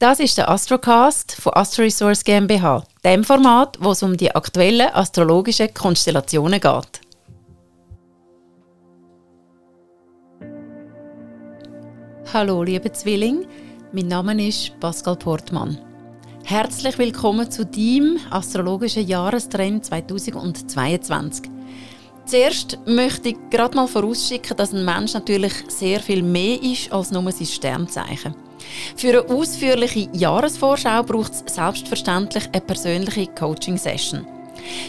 Das ist der Astrocast von Astro Resource GmbH, dem Format, wo es um die aktuellen astrologischen Konstellationen geht. Hallo, liebe Zwilling, mein Name ist Pascal Portmann. Herzlich willkommen zu deinem astrologischen Jahrestrend 2022. Zuerst möchte ich gerade mal vorausschicken, dass ein Mensch natürlich sehr viel mehr ist als nur sein Sternzeichen. Für eine ausführliche Jahresvorschau braucht es selbstverständlich eine persönliche Coaching-Session.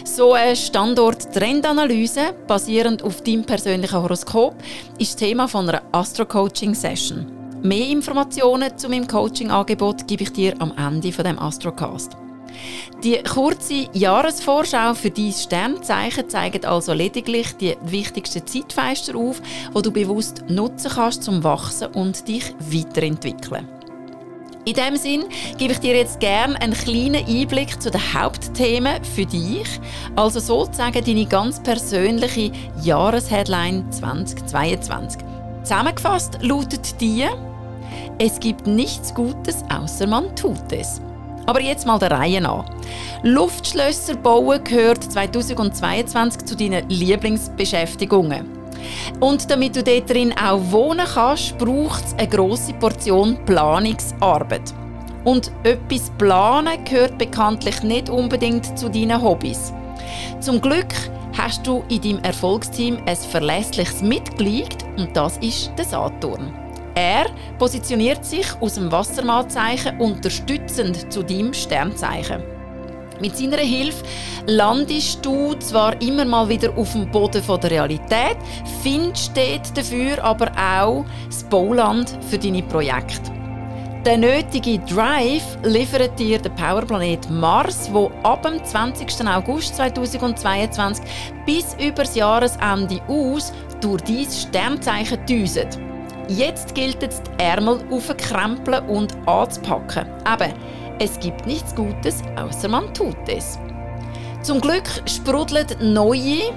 So eine Standort-Trendanalyse basierend auf deinem persönlichen Horoskop ist Thema von einer Astro-Coaching-Session. Mehr Informationen zu meinem Coaching-Angebot gebe ich dir am Ende von dem Astrocast. Die kurze Jahresvorschau für dein Sternzeichen zeigt also lediglich die wichtigsten Zeitfenster auf, die du bewusst nutzen kannst, zum Wachsen und dich weiterentwickeln. In diesem Sinn gebe ich dir jetzt gerne einen kleinen Einblick zu den Hauptthemen für dich, also sozusagen deine ganz persönliche Jahresheadline 2022. Zusammengefasst lautet die: Es gibt nichts Gutes, außer man tut es. Aber jetzt mal der Reihe nach. Luftschlösser bauen gehört 2022 zu deinen Lieblingsbeschäftigungen. Und damit du dort drin auch wohnen kannst, braucht es eine grosse Portion Planungsarbeit. Und etwas planen gehört bekanntlich nicht unbedingt zu deinen Hobbys. Zum Glück hast du in deinem Erfolgsteam ein verlässliches Mitglied und das ist der Saturn. Er positioniert sich aus dem Wassermannzeichen unterstützend zu deinem Sternzeichen. Mit seiner Hilfe landest du zwar immer mal wieder auf dem Boden der Realität, findest dort dafür aber auch das Bauland für deine Projekte. Der nötige Drive liefert dir der Powerplanet Mars, wo ab dem 20. August 2022 bis über das Jahresende aus durch dein Sternzeichen düset. Jetzt gilt es, die Ärmel aufzukrempeln und anzupacken. Eben, es gibt nichts Gutes, außer man tut es. Zum Glück sprudelt neue,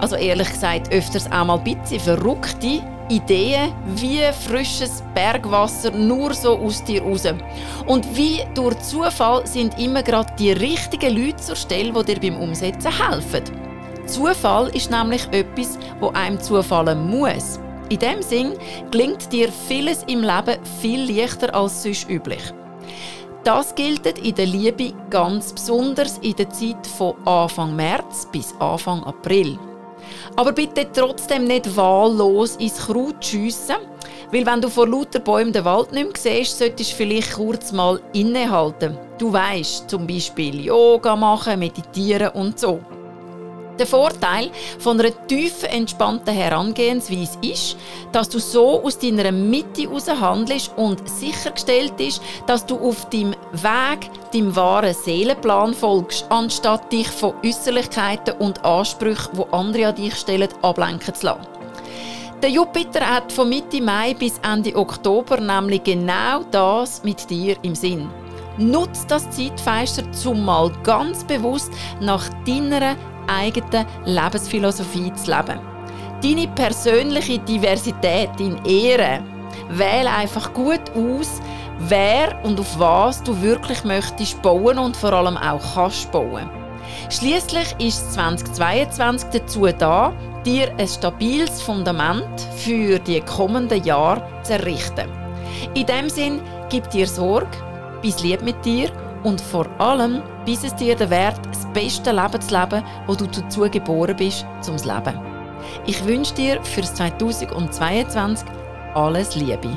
also ehrlich gesagt öfters auch mal ein bisschen verrückte Ideen wie frisches Bergwasser nur so aus dir raus. Und wie durch Zufall sind immer gerade die richtigen Leute zur Stelle, die dir beim Umsetzen helfen. Zufall ist nämlich etwas, wo einem zufallen muss. In dem Sinn gelingt dir vieles im Leben viel leichter als sonst üblich. Das gilt in der Liebe ganz besonders in der Zeit von Anfang März bis Anfang April. Aber bitte trotzdem nicht wahllos ins Kraut schiessen, weil wenn du vor lauter Bäumen den Wald nicht mehr siehst, solltest du vielleicht kurz mal innehalten. Du weißt, zum Beispiel Yoga machen, meditieren und so. Der Vorteil von einer tiefen, entspannten Herangehensweise ist, dass du so aus deiner Mitte heraus handelst und sichergestellt ist, dass du auf deinem Weg deinem wahren Seelenplan folgst, anstatt dich von Äußerlichkeiten und Ansprüchen, die andere an dich stellen, ablenken zu lassen. Der Jupiter hat von Mitte Mai bis Ende Oktober nämlich genau das mit dir im Sinn. Nutz das Zeitfenster, um mal ganz bewusst nach deiner eigenen Lebensphilosophie zu leben. Deine persönliche Diversität in Ehre. Wähle einfach gut aus, wer und auf was du wirklich möchtest bauen und vor allem auch kannst bauen. Schließlich ist 2022 dazu da, dir ein stabiles Fundament für die kommenden Jahre zu errichten. In dem Sinn, gib dir Sorge, bis lieb mit dir und vor allem bis es dir der Wert, das beste Leben zu leben, wo du dazu geboren bist, zum Leben. Ich wünsche dir für 2022 alles Liebe.